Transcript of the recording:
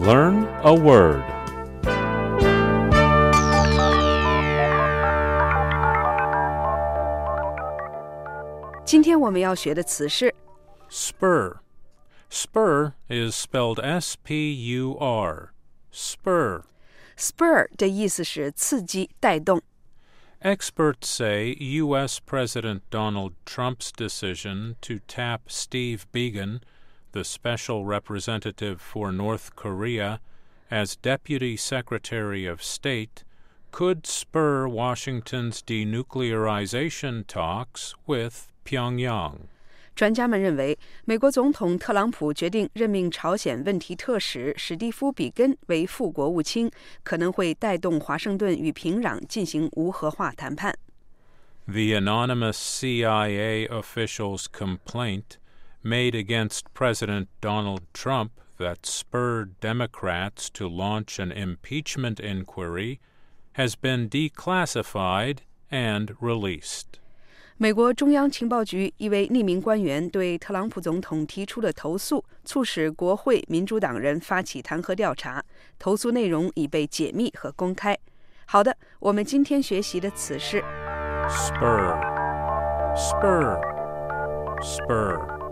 Learn a word. Spur. Spur is spelled S P U R. Spur. Spur Experts say U.S. President Donald Trump's decision to tap Steve Biegun the special representative for North Korea, as Deputy Secretary of State, could spur Washington's denuclearization talks with Pyongyang. 专家们认为，美国总统特朗普决定任命朝鲜问题特使史蒂夫·比根为副国务卿，可能会带动华盛顿与平壤进行无核化谈判。 The anonymous CIA official's complaint made against President Donald Trump that spurred Democrats to launch an impeachment inquiry has been declassified and released. 美国中央情报局一位匿名官员对特朗普总统提出了投诉，促使国会民主党人发起弹劾调查。投诉内容已被解密和公开。好的，我们今天学习的词是 Spur. Spur. Spur.